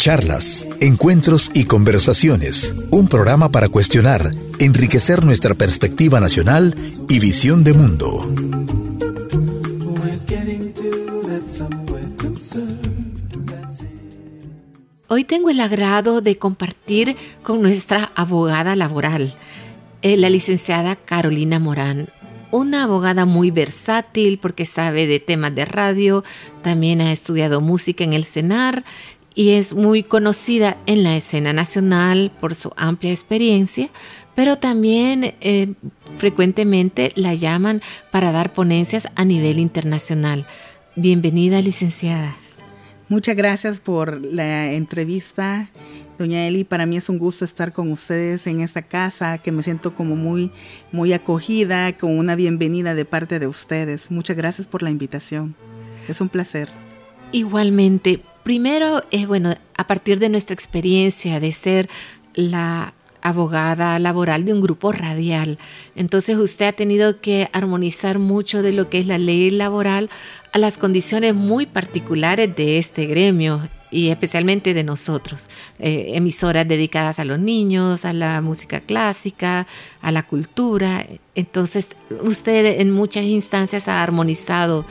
Charlas, encuentros y conversaciones. Un programa para cuestionar, enriquecer nuestra perspectiva nacional y visión de mundo. Hoy tengo el agrado de compartir con nuestra abogada laboral, eh, la licenciada Carolina Morán, una abogada muy versátil porque sabe de temas de radio, también ha estudiado música en el CENAR y es muy conocida en la escena nacional por su amplia experiencia, pero también eh, frecuentemente la llaman para dar ponencias a nivel internacional. Bienvenida, licenciada. Muchas gracias por la entrevista, doña Eli. Para mí es un gusto estar con ustedes en esta casa, que me siento como muy, muy acogida, con una bienvenida de parte de ustedes. Muchas gracias por la invitación. Es un placer. Igualmente, Primero, es bueno, a partir de nuestra experiencia de ser la abogada laboral de un grupo radial. Entonces usted ha tenido que armonizar mucho de lo que es la ley laboral a las condiciones muy particulares de este gremio y especialmente de nosotros, eh, emisoras dedicadas a los niños, a la música clásica, a la cultura. Entonces usted en muchas instancias ha armonizado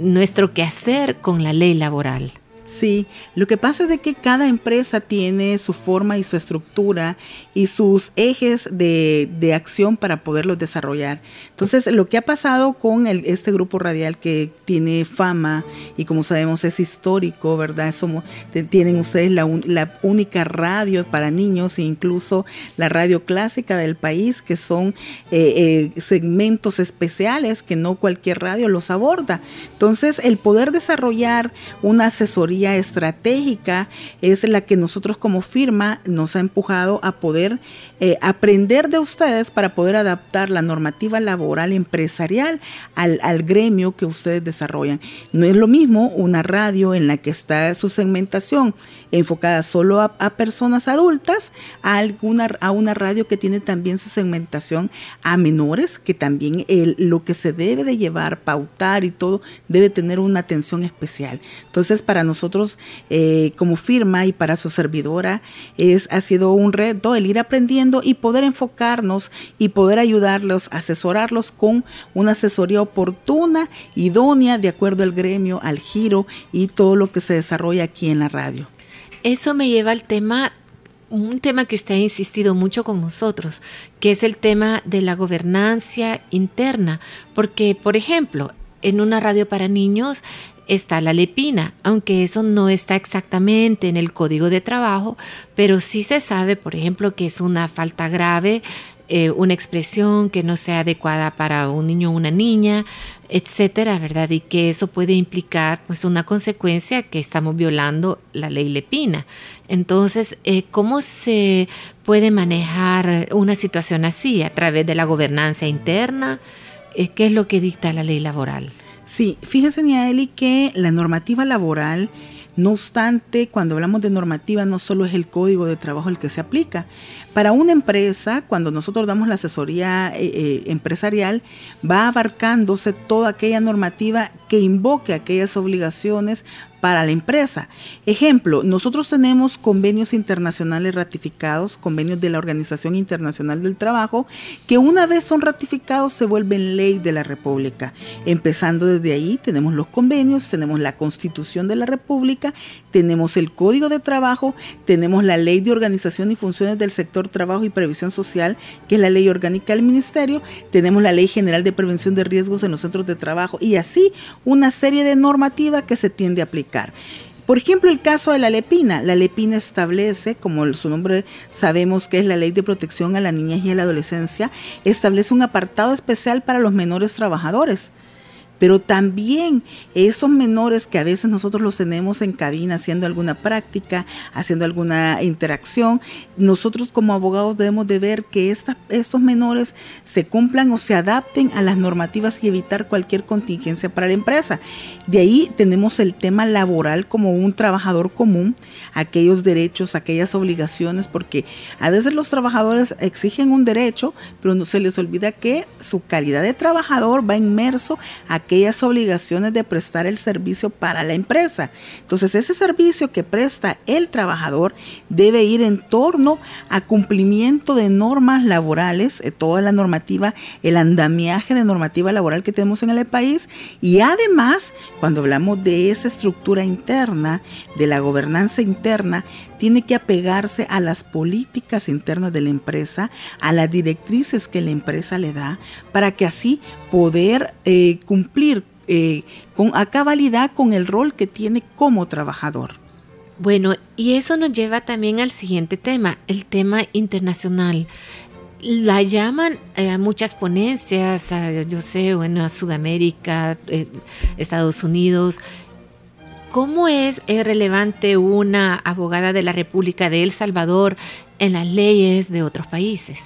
nuestro quehacer con la ley laboral. Sí, lo que pasa es de que cada empresa tiene su forma y su estructura y sus ejes de, de acción para poderlos desarrollar. Entonces, lo que ha pasado con este grupo radial que tiene fama y como sabemos es histórico, ¿verdad? Somos, tienen ustedes la, la única radio para niños e incluso la radio clásica del país, que son eh, eh, segmentos especiales que no cualquier radio los aborda. Entonces, el poder desarrollar una asesoría estratégica es la que nosotros como firma nos ha empujado a poder eh, aprender de ustedes para poder adaptar la normativa laboral empresarial al, al gremio que ustedes desarrollan. No es lo mismo una radio en la que está su segmentación enfocada solo a, personas adultas, a, alguna, a una radio que tiene también su segmentación a menores, que también lo que se debe de llevar, pautar y todo, debe tener una atención especial. Entonces, para nosotros eh, como firma y para su servidora es, ha sido un reto el ir aprendiendo y poder enfocarnos y poder ayudarlos, asesorarlos con una asesoría oportuna, idónea, de acuerdo al gremio, al giro y todo lo que se desarrolla aquí en la radio. Eso me lleva al tema un tema que usted ha insistido mucho con nosotros, que es el tema de la gobernancia interna, porque, por ejemplo, en una radio para niños está la lepina, aunque eso no está exactamente en el código de trabajo, pero sí se sabe, por ejemplo, que es una falta grave, eh, una expresión que no sea adecuada para un niño o una niña, etcétera, ¿verdad? Y que eso puede implicar pues una consecuencia que estamos violando la ley lepina. Entonces, eh, ¿cómo se puede manejar una situación así a través de la gobernanza interna? Eh, ¿Qué es lo que dicta la ley laboral? Sí, fíjese, Niaeli, que la normativa laboral, no obstante, cuando hablamos de normativa, no solo es el código de trabajo el que se aplica. Para una empresa, cuando nosotros damos la asesoría eh, eh, empresarial, va abarcándose toda aquella normativa que invoque aquellas obligaciones para la empresa. Ejemplo, nosotros tenemos convenios internacionales ratificados, convenios de la Organización Internacional del Trabajo, que una vez son ratificados se vuelven ley de la República. Empezando desde ahí, tenemos los convenios, tenemos la Constitución de la República, tenemos el Código de Trabajo, tenemos la Ley de Organización y Funciones del Sector Trabajo y Previsión Social, que es la Ley Orgánica del Ministerio, tenemos la Ley General de Prevención de Riesgos en los Centros de Trabajo y así una serie de normativas que se tiende a aplicar. Por ejemplo, el caso de la lepina. La lepina establece, como su nombre sabemos que es la ley de protección a la niñez y a la adolescencia, establece un apartado especial para los menores trabajadores pero también esos menores que a veces nosotros los tenemos en cabina haciendo alguna práctica, haciendo alguna interacción, nosotros como abogados debemos de ver que estos menores se cumplan o se adapten a las normativas y evitar cualquier contingencia para la empresa. De ahí tenemos el tema laboral como un trabajador común, aquellos derechos, aquellas obligaciones, porque a veces los trabajadores exigen un derecho, pero no se les olvida que su calidad de trabajador va inmerso a aquellas obligaciones de prestar el servicio para la empresa. Entonces, ese servicio que presta el trabajador debe ir en torno a cumplimiento de normas laborales, eh, toda la normativa, el andamiaje de normativa laboral que tenemos en el país y además, cuando hablamos de esa estructura interna, de la gobernanza interna, tiene que apegarse a las políticas internas de la empresa, a las directrices que la empresa le da, para que así poder eh, cumplir eh, con, a cabalidad con el rol que tiene como trabajador. Bueno, y eso nos lleva también al siguiente tema, el tema internacional. La llaman eh, a muchas ponencias, yo sé, bueno, a Sudamérica, Estados Unidos, ¿Cómo es, relevante una abogada de la República de El Salvador en las leyes de otros países?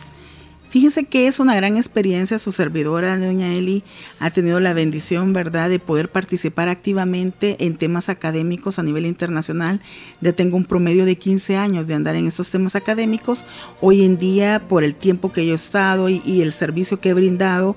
Fíjense que es una gran experiencia. Su servidora, doña Eli, ha tenido la bendición, ¿verdad?, de poder participar activamente en temas académicos a nivel internacional. Ya tengo un promedio de 15 años de andar en estos temas académicos. Hoy en día, por el tiempo que yo he estado y, y el servicio que he brindado,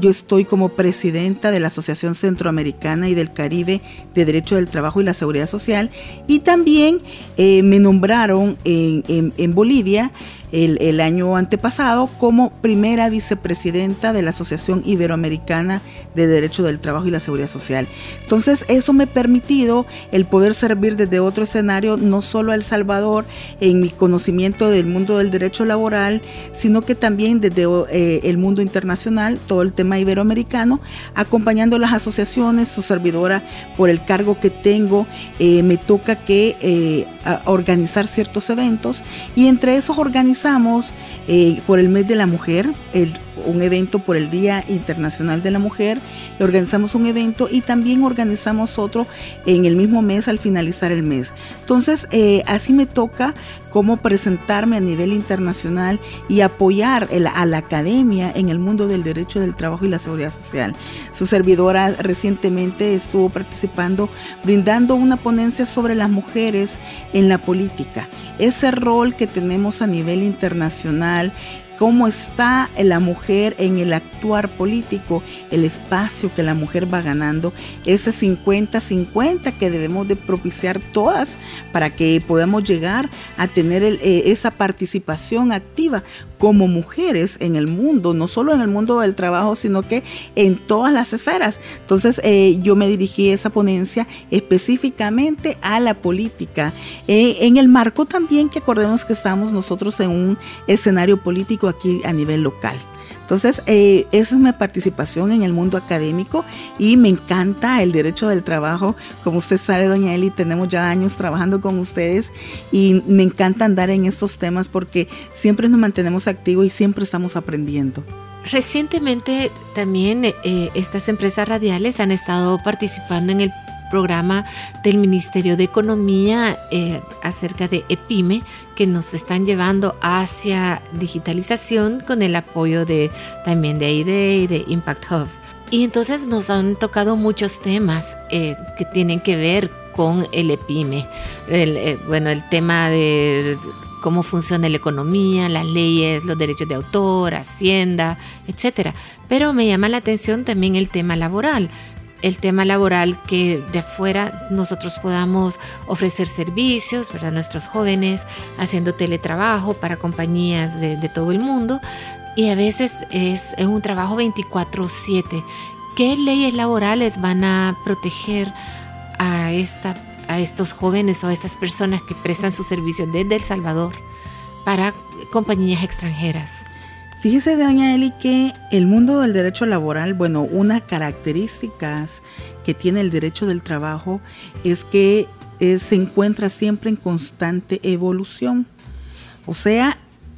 yo estoy como presidenta de la Asociación Centroamericana y del Caribe de Derecho del Trabajo y la Seguridad Social y también eh, me nombraron en, Bolivia el, año antepasado como primera vicepresidenta de la Asociación Iberoamericana de Derecho del Trabajo y la Seguridad Social. Entonces eso me ha permitido el poder servir desde otro escenario, no solo a El Salvador en mi conocimiento del mundo del derecho laboral, sino que también desde eh, el mundo internacional, todo el tema iberoamericano, acompañando las asociaciones, su servidora por el cargo que tengo, eh, me toca que eh, organizar ciertos eventos y entre esos eh, por el mes de la mujer, un evento por el Día Internacional de la Mujer, organizamos un evento y también organizamos otro en el mismo mes al finalizar el mes. Entonces, así me toca cómo presentarme a nivel internacional y apoyar a la academia en el mundo del derecho del trabajo y la seguridad social. Su servidora recientemente estuvo participando brindando una ponencia sobre las mujeres en la política. Ese rol que tenemos a nivel internacional cómo está la mujer en el actuar político, el espacio que la mujer va ganando, ese 50-50 que debemos de propiciar todas para que podamos llegar a tener eh, esa participación activa como mujeres en el mundo, no solo en el mundo del trabajo, sino que en todas las esferas. Entonces eh, yo me dirigí esa ponencia específicamente a la política, eh, en el marco también que acordemos que estamos nosotros en un escenario político aquí a nivel local. Entonces, eh, esa es mi participación en el mundo académico y me encanta el derecho del trabajo. Como usted sabe, doña Eli, tenemos ya años trabajando con ustedes y me encanta andar en estos temas porque siempre nos mantenemos activos y siempre estamos aprendiendo. Recientemente también eh, estas empresas radiales han estado participando en el programa del Ministerio de Economía eh, acerca de EPIME que nos están llevando hacia digitalización con el apoyo de también de AIDE y de Impact Hub. Y entonces nos han tocado muchos temas eh, que tienen que ver con el EPIME. Eh, bueno, el tema de cómo funciona la economía, las leyes, los derechos de autor, hacienda, etcétera. Pero me llama la atención también el tema laboral el tema laboral que de afuera nosotros podamos ofrecer servicios, ¿verdad? Nuestros jóvenes haciendo teletrabajo para compañías de, todo el mundo y a veces es, un trabajo 24/7. ¿Qué leyes laborales van a proteger a, esta, a estos jóvenes o a estas personas que prestan su servicio desde El Salvador para compañías extranjeras? Fíjese, doña Eli, que el mundo del derecho laboral, bueno, una características que tiene el derecho del trabajo es que eh, se encuentra siempre en constante evolución. O sea,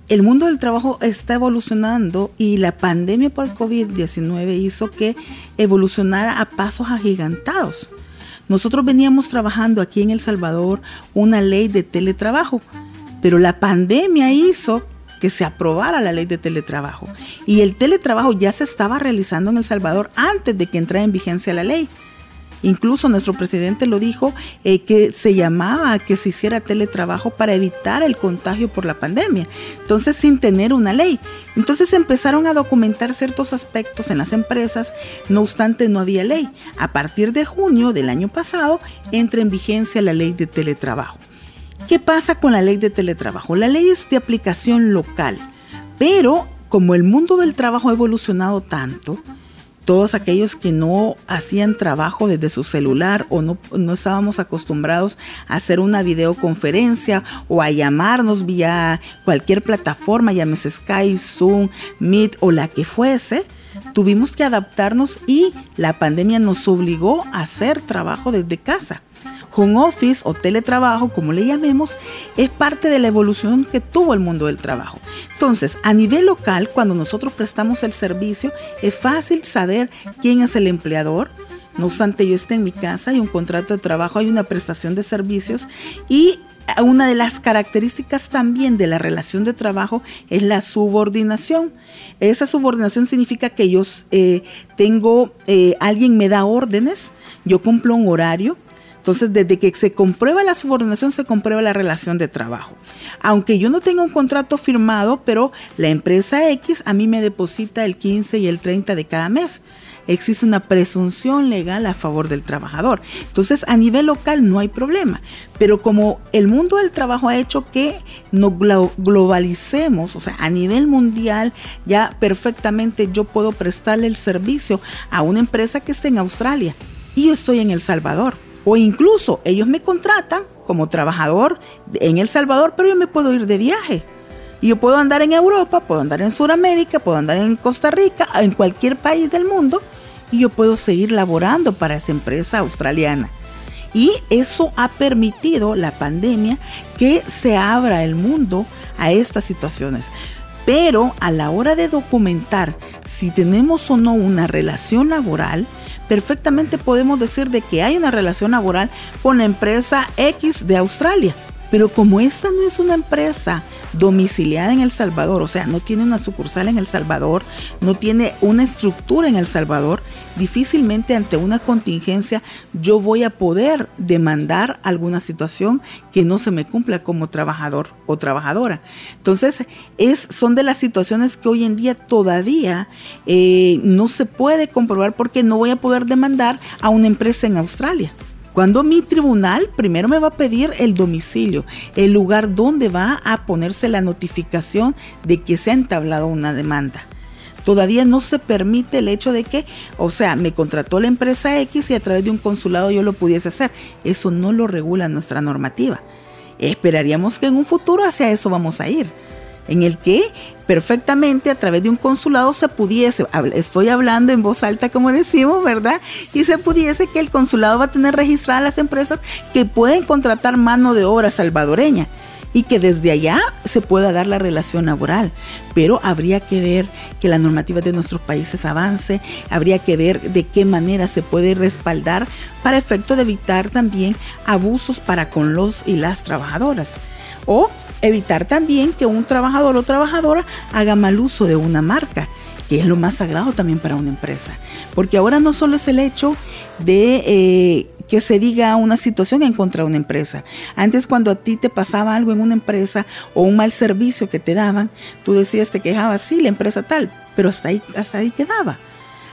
el mundo del trabajo está evolucionando y la pandemia por COVID-19 hizo que evolucionara a pasos agigantados. Nosotros veníamos trabajando aquí en El Salvador una ley de teletrabajo, pero la pandemia hizo que se aprobara la ley de teletrabajo. Y el teletrabajo ya se estaba realizando en El Salvador antes de que entrara en vigencia la ley. Incluso nuestro presidente lo dijo eh, que se llamaba a que se hiciera teletrabajo para evitar el contagio por la pandemia. Entonces, sin tener una ley. Entonces empezaron a documentar ciertos aspectos en las empresas, no obstante no había ley. A partir de junio del año pasado entra en vigencia la ley de teletrabajo. ¿Qué pasa con la ley de teletrabajo? La ley es de aplicación local, pero como el mundo del trabajo ha evolucionado tanto, todos aquellos que no hacían trabajo desde su celular o no, estábamos acostumbrados a hacer una videoconferencia o a llamarnos vía cualquier plataforma, llámese Skype, Zoom, Meet o la que fuese, tuvimos que adaptarnos y la pandemia nos obligó a hacer trabajo desde casa home office o teletrabajo, como le llamemos, es parte de la evolución que tuvo el mundo del trabajo. Entonces, a nivel local, cuando nosotros prestamos el servicio, es fácil saber quién es el empleador, no obstante, yo esté en mi casa, hay un contrato de trabajo, hay una prestación de servicios y una de las características también de la relación de trabajo es la subordinación. Esa subordinación significa que yo eh, tengo, eh, alguien me da órdenes, yo cumplo un horario, entonces, desde que se comprueba la subordinación, se comprueba la relación de trabajo. Aunque yo no tenga un contrato firmado, pero la empresa X a mí me deposita el 15 y el 30 de cada mes. Existe una presunción legal a favor del trabajador. Entonces, a nivel local no hay problema. Pero como el mundo del trabajo ha hecho que nos globalicemos, o sea, a nivel mundial, ya perfectamente yo puedo prestarle el servicio a una empresa que esté en Australia y yo estoy en El Salvador o incluso ellos me contratan como trabajador en El Salvador, pero yo me puedo ir de viaje. Yo puedo andar en Europa, puedo andar en Sudamérica, puedo andar en Costa Rica, en cualquier país del mundo, y yo puedo seguir laborando para esa empresa australiana. Y eso ha permitido la pandemia que se abra el mundo a estas situaciones. Pero a la hora de documentar si tenemos o no una relación laboral, perfectamente podemos decir de que hay una relación laboral con la empresa X de Australia. Pero como esta no es una empresa domiciliada en El Salvador, o sea, no tiene una sucursal en El Salvador, no tiene una estructura en El Salvador, difícilmente ante una contingencia yo voy a poder demandar alguna situación que no se me cumpla como trabajador o trabajadora. Entonces, es, son de las situaciones que hoy en día todavía eh, no se puede comprobar porque no voy a poder demandar a una empresa en Australia. Cuando mi tribunal primero me va a pedir el domicilio, el lugar donde va a ponerse la notificación de que se ha entablado una demanda. Todavía no se permite el hecho de que, o sea, me contrató la empresa X y a través de un consulado yo lo pudiese hacer. Eso no lo regula nuestra normativa. Esperaríamos que en un futuro hacia eso vamos a ir en el que perfectamente a través de un consulado se pudiese, estoy hablando en voz alta como decimos, ¿verdad? Y se pudiese que el consulado va a tener registradas las empresas que pueden contratar mano de obra salvadoreña y que desde allá se pueda dar la relación laboral. Pero habría que ver que la normativa de nuestros países avance, habría que ver de qué manera se puede respaldar para efecto de evitar también abusos para con los y las trabajadoras. O evitar también que un trabajador o trabajadora haga mal uso de una marca que es lo más sagrado también para una empresa. Porque ahora no solo es el hecho de eh, que se diga una situación en contra de una empresa. Antes cuando a ti te pasaba algo en una empresa o un mal servicio que te daban, tú decías, te quejabas, sí, la empresa tal, pero hasta ahí, hasta ahí quedaba.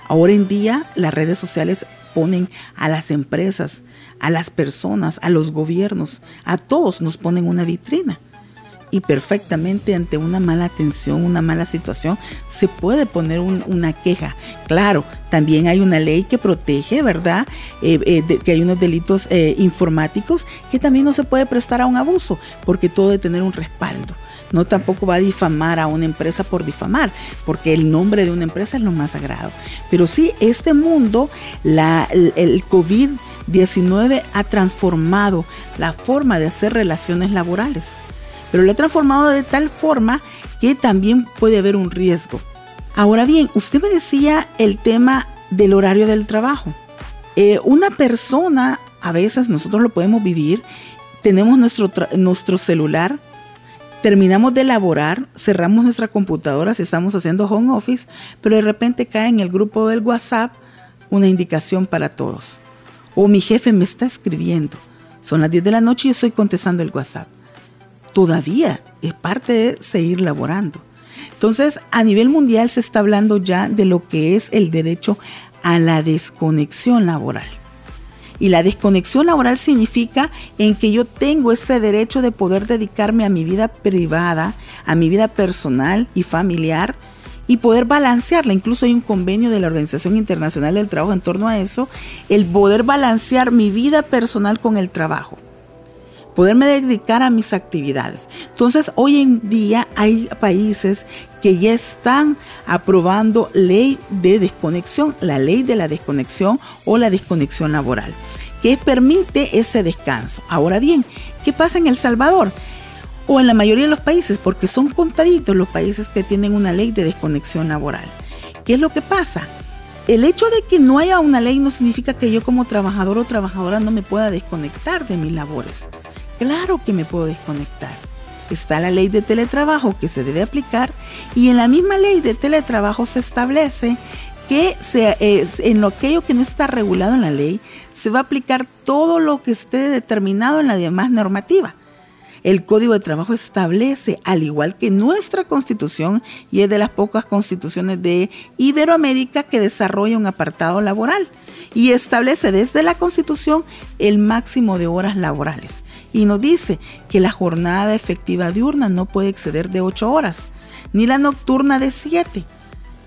Ahora en día las redes sociales ponen a las empresas, a las personas, a los gobiernos, a todos nos ponen una vitrina y perfectamente ante una mala atención, una mala situación, se puede poner una queja. Claro, también hay una ley que protege, ¿verdad? Eh, eh, que hay unos delitos eh, informáticos que también no se puede prestar a un abuso, porque todo debe tener un respaldo. No tampoco va a difamar a una empresa por difamar, porque el nombre de una empresa es lo más sagrado. Pero sí, este mundo, la, el COVID-19 ha transformado la forma de hacer relaciones laborales pero lo he transformado de tal forma que también puede haber un riesgo. Ahora bien, usted me decía el tema del horario del trabajo. Eh, una persona, a veces nosotros lo podemos vivir, tenemos nuestro, nuestro celular, terminamos de laborar, cerramos nuestra computadora si estamos haciendo home office, pero de repente cae en el grupo del WhatsApp una indicación para todos. O mi jefe me está escribiendo. Son las 10 de la noche y yo estoy contestando el WhatsApp. Todavía es parte de seguir laborando. Entonces, a nivel mundial se está hablando ya de lo que es el derecho a la desconexión laboral. Y la desconexión laboral significa en que yo tengo ese derecho de poder dedicarme a mi vida privada, a mi vida personal y familiar y poder balancearla. Incluso hay un convenio de la Organización Internacional del Trabajo en torno a eso, el poder balancear mi vida personal con el trabajo poderme dedicar a mis actividades. Entonces, hoy en día hay países que ya están aprobando ley de desconexión, la ley de la desconexión o la desconexión laboral, que permite ese descanso. Ahora bien, ¿qué pasa en El Salvador? O en la mayoría de los países, porque son contaditos los países que tienen una ley de desconexión laboral. ¿Qué es lo que pasa? El hecho de que no haya una ley no significa que yo como trabajador o trabajadora no me pueda desconectar de mis labores. Claro que me puedo desconectar está la ley de teletrabajo que se debe aplicar y en la misma ley de teletrabajo se establece que se, en lo aquello que no está regulado en la ley se va a aplicar todo lo que esté determinado en la demás normativa. El Código de Trabajo establece, al igual que nuestra constitución, y es de las pocas constituciones de Iberoamérica que desarrolla un apartado laboral, y establece desde la constitución el máximo de horas laborales y nos dice que la jornada efectiva diurna no puede exceder de 8 horas, ni la nocturna de 7.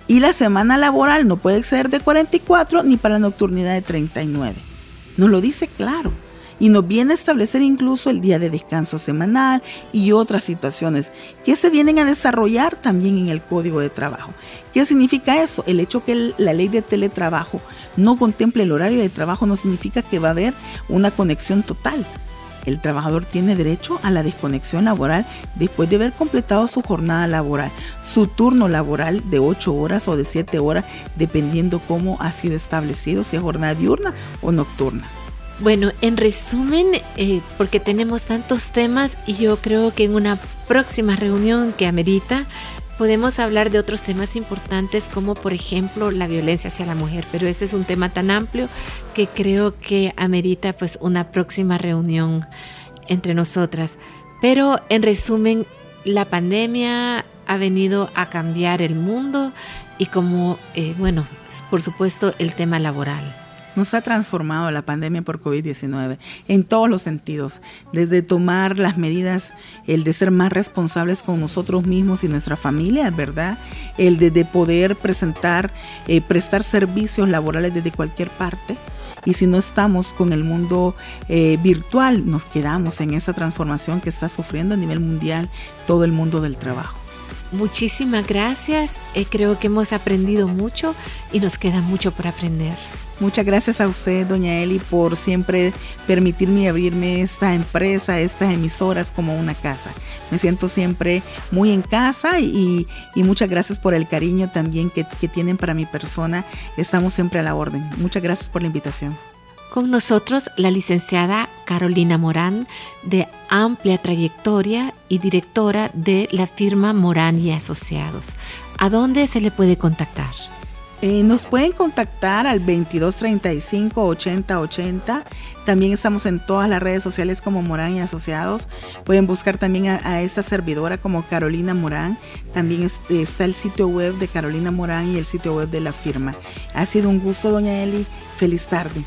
Y la semana laboral no puede exceder de 44 ni para la nocturnidad de 39. Nos lo dice claro. Y nos viene a establecer incluso el día de descanso semanal y otras situaciones que se vienen a desarrollar también en el Código de Trabajo. ¿Qué significa eso? El hecho que la ley de teletrabajo no contemple el horario de trabajo no significa que va a haber una conexión total el trabajador tiene derecho a la desconexión laboral después de haber completado su jornada laboral, su turno laboral de 8 horas o de 7 horas, dependiendo cómo ha sido establecido, si es jornada diurna o nocturna. Bueno, en resumen, eh, porque tenemos tantos temas y yo creo que en una próxima reunión que amerita, podemos hablar de otros temas importantes como por ejemplo la violencia hacia la mujer, pero ese es un tema tan amplio que creo que amerita pues una próxima reunión entre nosotras. Pero en resumen, la pandemia ha venido a cambiar el mundo y como, eh, bueno, por supuesto el tema laboral. Nos ha transformado la pandemia por COVID-19 en todos los sentidos, desde tomar las medidas, el de ser más responsables con nosotros mismos y nuestra familia, ¿verdad? El de, poder presentar, eh, prestar servicios laborales desde cualquier parte. Y si no estamos con el mundo eh, virtual, nos quedamos en esa transformación que está sufriendo a nivel mundial todo el mundo del trabajo. Muchísimas gracias. Eh, creo que hemos aprendido mucho y nos queda mucho por aprender. Muchas gracias a usted, doña Eli, por siempre permitirme abrirme esta empresa, estas emisoras como una casa. Me siento siempre muy en casa y, muchas gracias por el cariño también que, que tienen para mi persona. Estamos siempre a la orden. Muchas gracias por la invitación. Con nosotros la licenciada Carolina Morán, de amplia trayectoria y directora de la firma Morán y Asociados. ¿A dónde se le puede contactar? Eh, nos pueden contactar al 2235 8080. También estamos en todas las redes sociales como Morán y Asociados. Pueden buscar también a, esta servidora como Carolina Morán. También está el sitio web de Carolina Morán y el sitio web de la firma. Ha sido un gusto, doña Eli. Feliz tarde.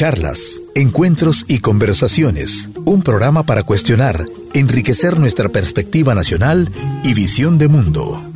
Charlas, encuentros y conversaciones. Un programa para cuestionar, enriquecer nuestra perspectiva nacional y visión de mundo.